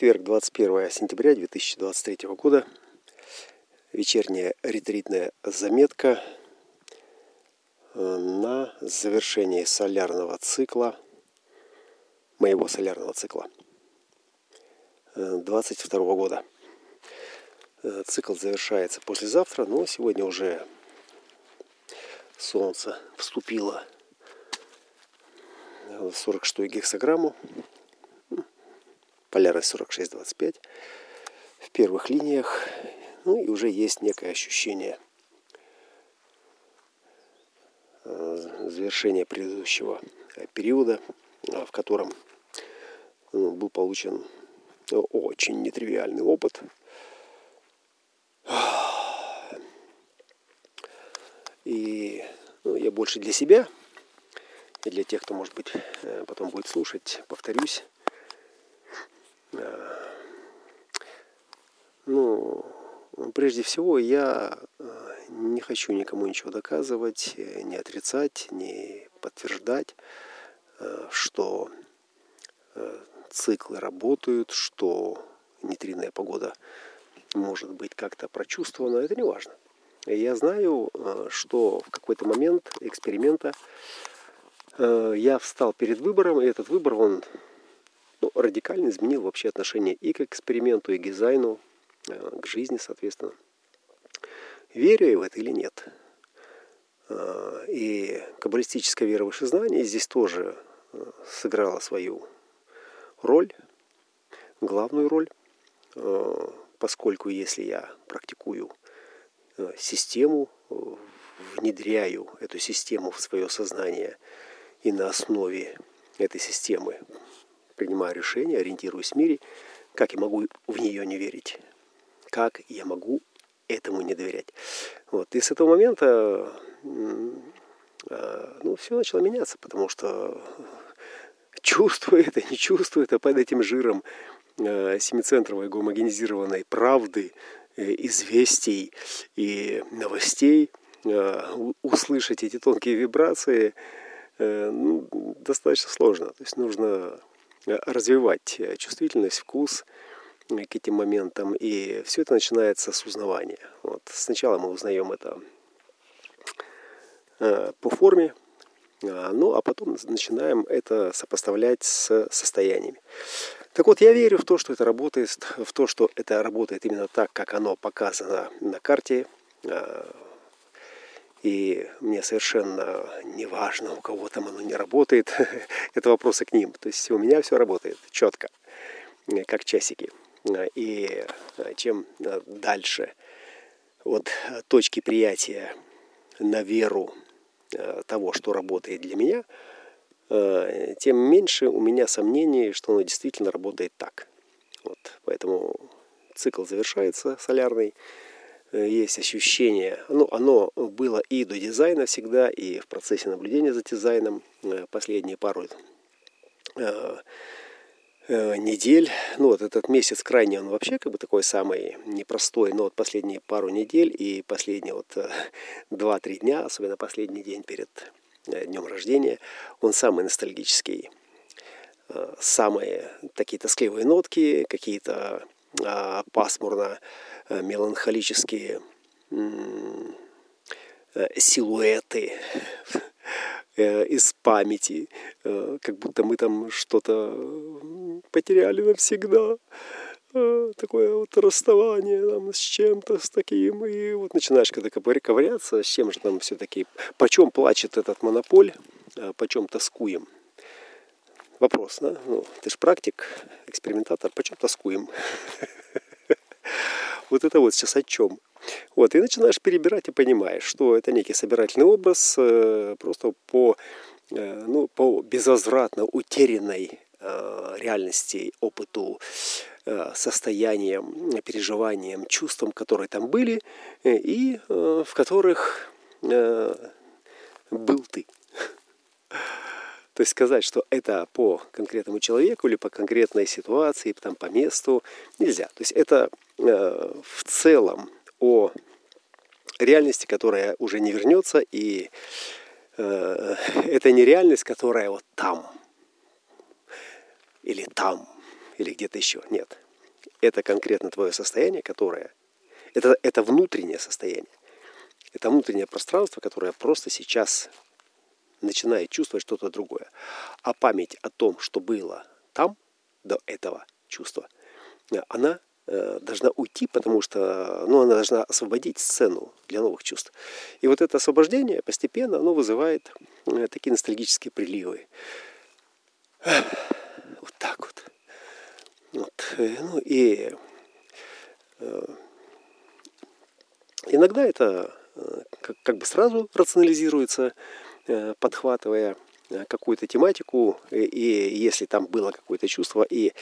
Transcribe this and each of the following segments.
Четверг, 21 сентября 2023 года. Вечерняя ретритная заметка э, на завершении солярного цикла, моего солярного цикла 22 э, года. Э, цикл завершается послезавтра, но сегодня уже солнце вступило в 46 гексограмму полярность 46-25 в первых линиях. Ну и уже есть некое ощущение э, завершения предыдущего э, периода, э, в котором ну, был получен очень нетривиальный опыт. И ну, я больше для себя и для тех, кто, может быть, потом будет слушать, повторюсь, ну, прежде всего, я э, не хочу никому ничего доказывать, э, не отрицать, не подтверждать, э, что циклы работают, что нейтринная погода может быть как-то прочувствована, это не важно. Я знаю, что в какой-то момент эксперимента я встал перед выбором, и этот выбор, он ну, радикально изменил вообще отношение и к эксперименту, и к дизайну, э, к жизни, соответственно. Верю я в это или нет? Э, и каббалистическая вера вышезнания здесь тоже э, сыграла свою роль, главную роль, поскольку если я практикую систему, внедряю эту систему в свое сознание и на основе этой системы принимаю решения, ориентируюсь в мире, как я могу в нее не верить, как я могу этому не доверять. Вот. И с этого момента а, ну, все начало меняться, потому что чувствую это, не чувствую это под этим жиром а, семицентровой гомогенизированной правды, э, известий и новостей, а, услышать эти тонкие вибрации э, ну, достаточно сложно. То есть нужно развивать э, чувствительность, вкус э, к этим моментам. И все это начинается с узнавания. Вот. Сначала мы узнаем это по форме, ну а потом начинаем это сопоставлять с состояниями. Так вот, я верю в то, что это работает, в то, что это работает именно так, как оно показано на карте, и мне совершенно не важно, у кого там оно не работает. Это вопросы к ним. То есть у меня все работает четко, как часики. И чем дальше от точки приятия на веру того, что работает для меня, тем меньше у меня сомнений, что оно действительно работает так. Вот. Поэтому цикл завершается солярный. Э, есть ощущение, ну, оно было и до дизайна всегда, и в процессе наблюдения за дизайном э, последние пару э, недель. Ну вот этот месяц крайне он вообще как бы такой самый непростой, но вот последние пару недель и последние вот 2-3 дня, особенно последний день перед днем рождения, он самый ностальгический. Самые такие тоскливые нотки, какие-то а, пасмурно меланхолические э, силуэты э, из памяти, как будто мы там что-то потеряли навсегда. Такое вот расставание там, с чем-то, с таким. И вот начинаешь когда ковыряться, с чем же там все-таки, почем плачет этот монополь, почем тоскуем. Вопрос, да? Ну, ты же практик, экспериментатор, почем тоскуем? Вот это вот сейчас о чем. Вот, и начинаешь перебирать и понимаешь, что это некий собирательный образ э, просто по, э, ну, по безвозвратно утерянной э, реальности, опыту, э, состояниям, переживаниям, чувствам, которые там были, э, и в которых был ты. То есть сказать, что это по конкретному человеку или по конкретной ситуации, там, по месту, нельзя. То есть это э, в целом о реальности, которая уже не вернется, и э, это не реальность, которая вот там, или там, или где-то еще. Нет. это конкретно твое состояние, которое, это, это внутреннее состояние, это внутреннее пространство, которое просто сейчас начинает чувствовать что-то другое. А память о том, что было там, до этого чувства, она э, должна уйти, потому что ну, она должна освободить сцену для новых чувств. И вот это освобождение постепенно оно вызывает э, такие ностальгические приливы. Вот так вот. вот. Э, ну и иногда это как, как бы сразу рационализируется, подхватывая какую-то тематику, и, и если там было какое-то чувство, и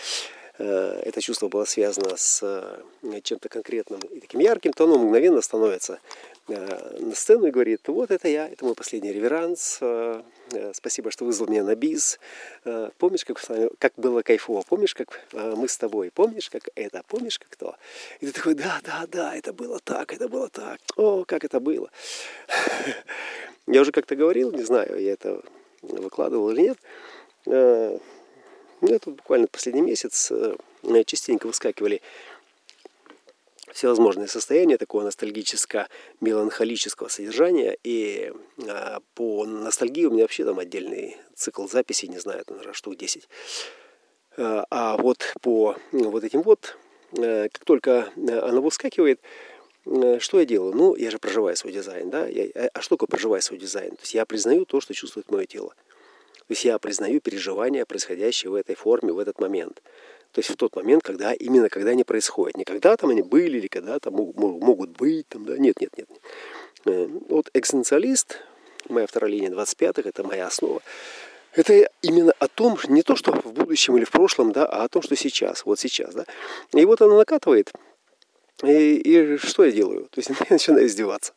э, это чувство было связано с э, чем-то конкретным и таким ярким, то оно мгновенно становится э, на сцену и говорит, вот это я, это мой последний реверанс, э, э спасибо, что вызвал меня на бис, э, помнишь, как, как было кайфово, помнишь, как э, мы с тобой, помнишь, как это, помнишь, как то? И ты такой, да, да, да, это было так, это было так, о, как это было. Я уже как-то говорил, не знаю, я это выкладывал или нет. Э, ну, это буквально последний месяц э, частенько выскакивали всевозможные состояния такого ностальгическо-меланхолического содержания. И а, по ностальгии у меня вообще там отдельный цикл записей, не знаю, наверное, штук 10. А, а вот по ну, вот этим вот, как только она выскакивает, что я делаю? Ну, я же проживаю свой дизайн, да? Я, а что такое проживаю свой дизайн? То есть я признаю то, что чувствует мое тело. То есть я признаю переживания, происходящие в этой форме, в этот момент. То есть в тот момент, когда именно когда они происходят. Не когда там они были или когда там могут быть. Там, да? Нет, нет, нет. Э, вот экзистенциалист, моя вторая линия 25-х, это моя основа. Это именно о том, не то, что в будущем или в прошлом, да, а о том, что сейчас, вот сейчас. Да. И вот она накатывает и, и что я делаю? То есть я начинаю издеваться.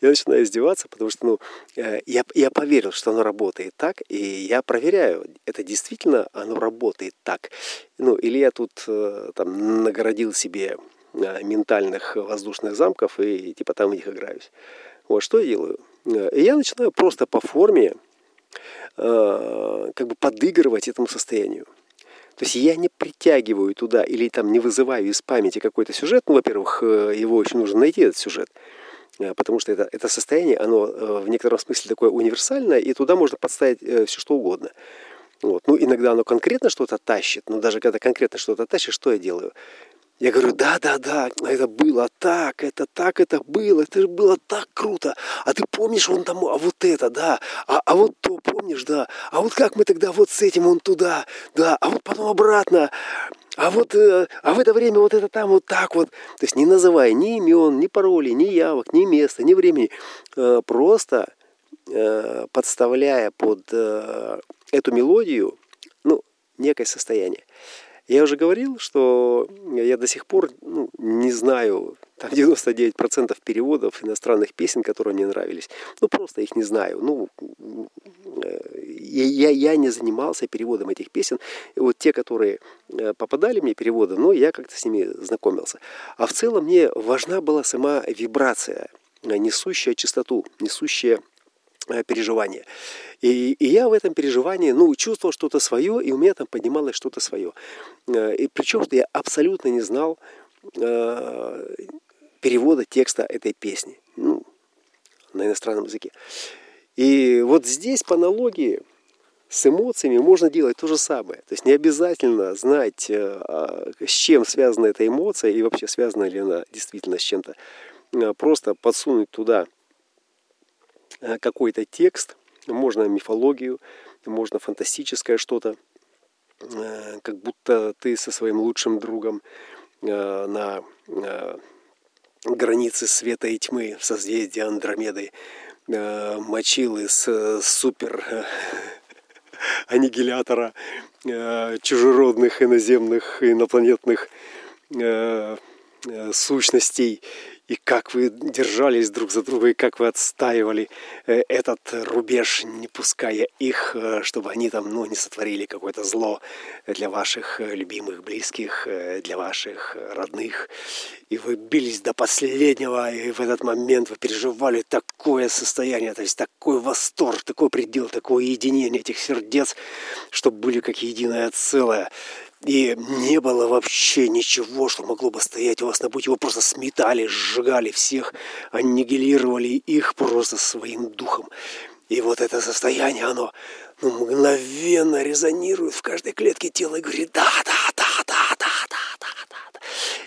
Я начинаю издеваться, потому что ну, э, я, я поверил, что оно работает так, и я проверяю, это действительно оно работает так. Ну, или я тут э, там нагородил себе э, ментальных воздушных замков и типа там в них играюсь. Вот что я делаю? Я начинаю просто по форме как бы подыгрывать этому состоянию. То есть я не притягиваю туда или там не вызываю из памяти какой-то сюжет. Ну, во-первых, его очень нужно найти, этот сюжет. Э, потому что это, это состояние, оно э, в некотором смысле такое универсальное, и туда можно подставить все, что угодно. Вот. Ну, иногда оно конкретно что-то тащит, но даже когда конкретно что-то тащит, что я делаю? Я говорю, да, да, да, это было так, это так, это было, это же было так круто. А ты помнишь он там, а вот это, да, а, а вот то помнишь, да, а вот как мы тогда вот с этим он туда, да, а вот потом обратно, а вот, э, а в это время вот это там вот так вот. То есть не называя ни имен, ни паролей, ни явок, ни места, ни времени, э, просто э, подставляя под эту мелодию, ну, некое состояние. Я уже говорил, что я до сих пор ну, не знаю там 99% переводов иностранных песен, которые мне нравились. Ну, просто их не знаю. Ну, э, я, я не занимался переводом этих песен. Вот те, которые э, попадали мне переводы, но я как-то с ними знакомился. А в целом мне важна была сама вибрация, несущая чистоту, несущая Э, переживание. И, и я в этом переживании, ну, чувствовал что-то свое, и у меня там поднималось что-то свое. Э, и причем, что я абсолютно не знал э, перевода текста этой песни, ну, на иностранном языке. И вот здесь по аналогии с эмоциями можно делать то же самое. То есть не обязательно знать, э, с чем связана эта эмоция и вообще связана ли она действительно с чем-то. Просто подсунуть туда Э, какой-то текст, можно мифологию, можно фантастическое что-то, э, как будто ты со своим лучшим другом э, на границе света и тьмы в созвездии Андромеды. Мочил из супер аннигилятора чужеродных иноземных инопланетных сущностей и как вы держались друг за друга, и как вы отстаивали э, этот рубеж, не пуская их, э, чтобы они там ну, не сотворили какое-то зло для ваших э, любимых, близких, для ваших родных. И вы бились до последнего, и в этот момент вы переживали такое состояние, то есть такой восторг, такой предел, такое единение этих сердец, чтобы были как единое целое. И не было вообще ничего, что могло бы стоять у вас на пути. его просто сметали, сжигали всех, аннигилировали их просто своим духом. И вот это состояние, оно ну, мгновенно резонирует в каждой клетке тела и говорит, да, да,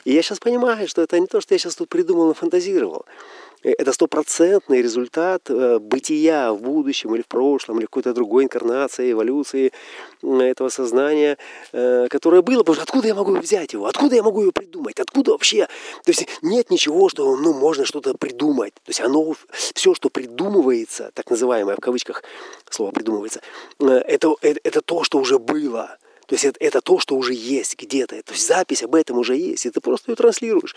и я сейчас понимаю, что это не то, что я сейчас тут придумал и фантазировал. Э, это стопроцентный результат э, бытия в будущем или в прошлом, или какой-то другой инкарнации, эволюции этого сознания, э, которое было. Потому что откуда я могу взять его? Откуда я могу его придумать? Откуда вообще? То есть нет ничего, что ну, можно что-то придумать. То есть оно, все, что придумывается, так называемое в кавычках слово придумывается, это, это, это то, что уже было. То есть это, это то, что уже есть где-то. То есть запись об этом уже есть, и ты просто ее транслируешь.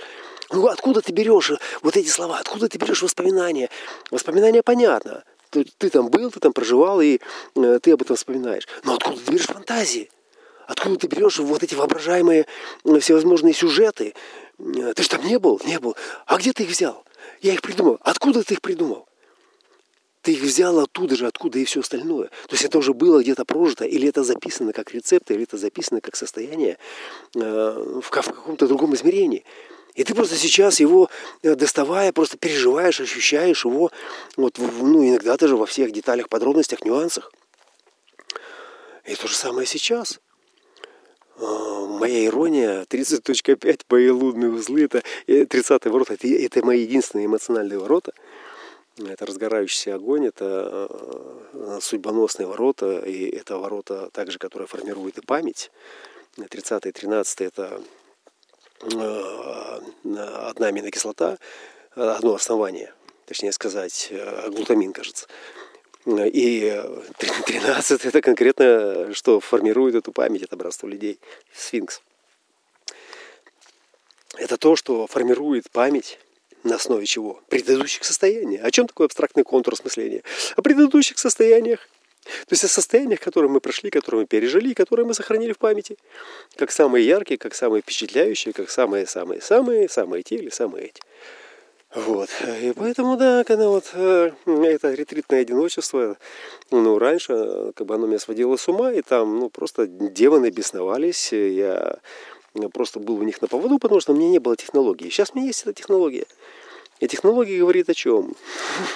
Ну откуда ты берешь вот эти слова? Откуда ты берешь воспоминания? Воспоминания понятно. Ты, ты там был, ты там проживал, и э, ты об этом вспоминаешь. Но откуда ты берешь фантазии? Откуда ты берешь вот эти воображаемые э, всевозможные сюжеты? Э, ты же там не был? Не был. А где ты их взял? Я их придумал. Откуда ты их придумал? Ты их взял оттуда же, откуда и все остальное. То есть это уже было где-то прожито, или это записано как рецепт, или это записано как состояние э, в каком-то другом измерении. И ты просто сейчас его э, доставая, просто переживаешь, ощущаешь его, вот, ну, иногда даже во всех деталях, подробностях, нюансах. И то же самое сейчас. Э, моя ирония, 30.5, мои лунные узлы, это 30 ворота, это, это мои единственные эмоциональные ворота – это разгорающийся огонь, это э, судьбоносные ворота, и это ворота также, которые формируют и память. 30 и 13 это э, одна аминокислота, одно основание, точнее сказать, э, глутамин, кажется. И 13 это конкретно, что формирует эту память, это братство людей, сфинкс. Это то, что формирует память на основе чего? Предыдущих состояний. О чем такое абстрактный контур осмысления? О предыдущих состояниях. То есть о состояниях, которые мы прошли, которые мы пережили, которые мы сохранили в памяти. Как самые яркие, как самые впечатляющие, как самые-самые-самые, самые те или самые эти. Вот. И поэтому, да, когда вот э, это ретритное одиночество, ну, раньше, э, как бы оно меня сводило с ума, и там, ну, просто демоны бесновались, я просто был у них на поводу, потому что у меня не было технологии. Сейчас у меня есть эта технология. И технология говорит о чем?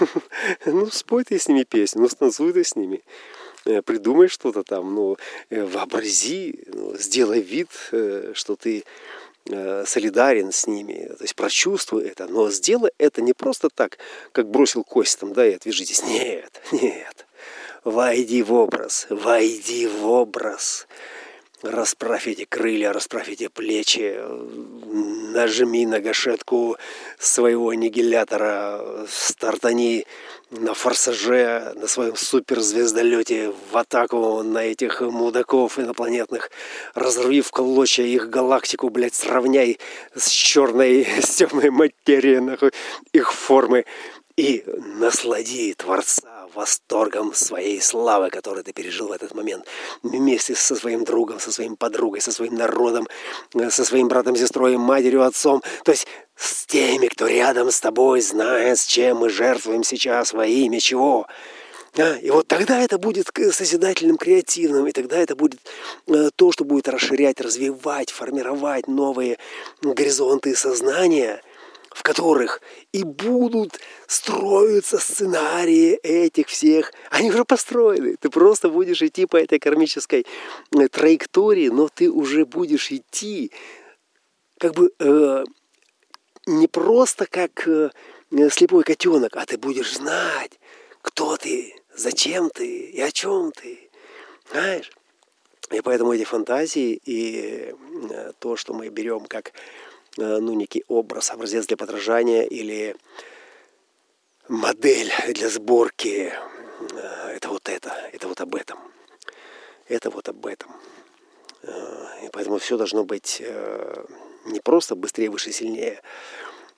ну, спой ты с ними песню, ну, станцуй ты с ними. Э, придумай что-то там, ну, э, вообрази, ну, сделай вид, э, что ты солидарен с ними, то есть прочувствуй это, но сделай это не просто так, как бросил кость там, да, и отвяжитесь. Нет, нет. Войди в образ, войди в образ. Расправь эти крылья, расправь эти плечи, нажми на гашетку своего аннигилятора, стартани на форсаже, на своем суперзвездолете в атаку на этих мудаков инопланетных, разрви в клочья их галактику, блядь, сравняй с черной, с темной материей, нахуй, их формы, и наслади Творца восторгом своей славы, которую ты пережил в этот момент. Вместе со своим другом, со своим подругой, со своим народом, э, со своим братом, сестрой, матерью, отцом. То есть с теми, кто рядом с тобой, зная, с чем мы жертвуем сейчас во имя чего. А, и вот тогда это будет созидательным, креативным, и тогда это будет э, то, что будет расширять, развивать, формировать новые горизонты сознания – в которых и будут строиться сценарии этих всех. Они уже построены. Ты просто будешь идти по этой кармической э, траектории, но ты уже будешь идти как бы э, не просто как э, слепой котенок, а ты будешь знать, кто ты, зачем ты и о чем ты. Знаешь? И поэтому эти фантазии и э, то, что мы берем как ну, некий образ, образец для подражания или модель для сборки. Э, это вот это, это вот об этом. Это вот об этом. Э, и поэтому все должно быть не просто быстрее, выше, сильнее,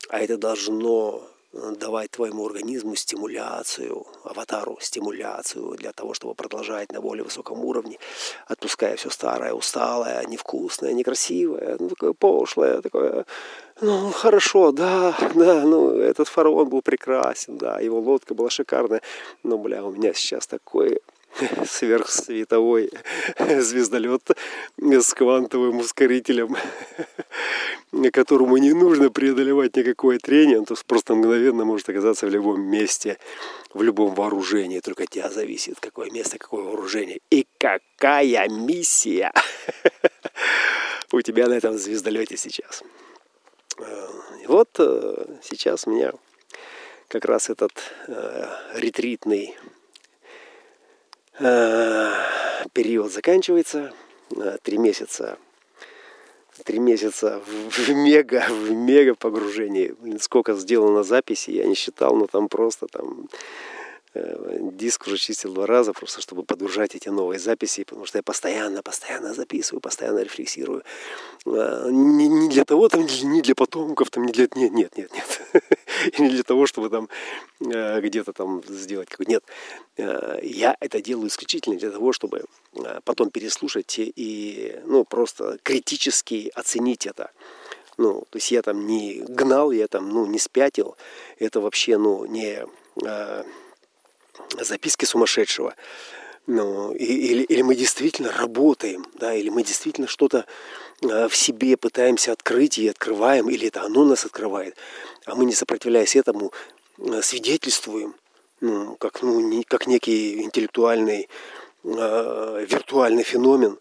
а это должно давать твоему организму стимуляцию, аватару стимуляцию для того, чтобы продолжать на более высоком уровне, отпуская все старое, усталое, невкусное, некрасивое, ну, такое пошлое, такое, ну, хорошо, да, да, ну, этот фараон был прекрасен, да, его лодка была шикарная, но, бля, у меня сейчас такой сверхсветовой звездолет с квантовым ускорителем, которому не нужно преодолевать никакое трение, он просто мгновенно может оказаться в любом месте, в любом вооружении. Только от тебя зависит, какое место, какое вооружение и какая миссия у тебя на этом звездолете сейчас. Э, вот э, сейчас меня как раз этот э, ретритный период заканчивается. Три месяца три месяца в мега, в мега погружении. Блин, сколько сделано записи, я не считал, но там просто там Э, диск уже чистил два раза, просто чтобы подгружать эти новые записи, потому что я постоянно, постоянно записываю, постоянно рефлексирую. А, не, не для того, там, не для потомков, там, не для... Нет, нет, нет, нет. И не для того, чтобы там э, где-то там сделать какой Нет. Э, я это делаю исключительно для того, чтобы потом переслушать и, ну, просто критически оценить это. Ну, то есть я там не гнал, я там, ну, не спятил. Это вообще, ну, не записки сумасшедшего. Ну, или, или мы действительно работаем, да, или мы действительно что-то а, в себе пытаемся открыть и открываем, или это оно нас открывает, а мы, не сопротивляясь этому, а, свидетельствуем, ну, как, ну, не, как некий интеллектуальный, э, виртуальный феномен,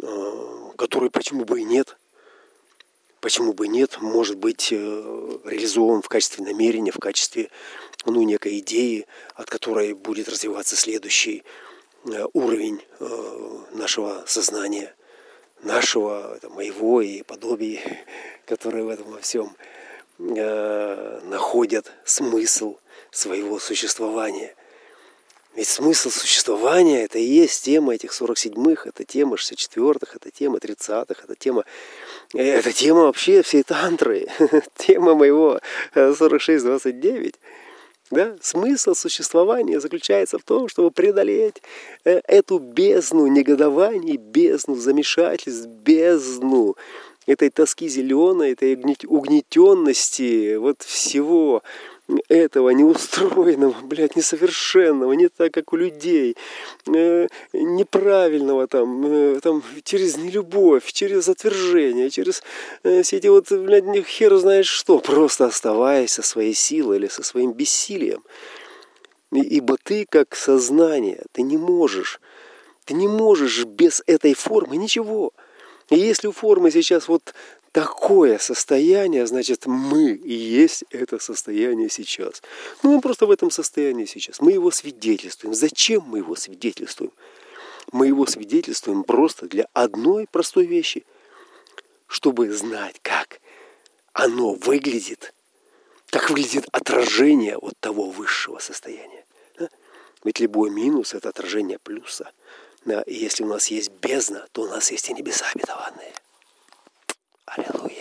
э, который почему бы и нет, почему бы и нет, может быть э, реализован в качестве намерения, в качестве ну, некой идеи, от которой будет развиваться следующий э, уровень э, нашего сознания, нашего, моего и подобий, которые в этом во всем э, находят смысл своего существования. Ведь смысл существования это и есть тема этих 47-х, это тема 64-х, это тема 30-х, это тема, это тема вообще всей тантры, тема моего 46-29. Да? Смысл существования заключается в том, чтобы преодолеть э, эту бездну негодований, бездну замешательств, бездну этой тоски зеленой, этой угнетенности, вот всего, этого неустроенного, блядь, несовершенного, не так, как у людей, э, неправильного там, э, там, через нелюбовь, через отвержение, через э, все эти вот, блядь, хер знает что, просто оставаясь со своей силой или со своим бессилием. Ибо ты, как сознание, ты не можешь, ты не можешь без этой формы ничего. И если у формы сейчас вот такое состояние, значит, мы и есть это состояние сейчас. Ну, мы просто в этом состоянии сейчас. Мы его свидетельствуем. Зачем мы его свидетельствуем? Мы его свидетельствуем просто для одной простой вещи. Чтобы знать, как оно выглядит, как выглядит отражение от того высшего состояния. Ведь любой минус – это отражение плюса. Э, если у нас есть бездна, то у нас есть и небеса обетованные. Аллилуйя.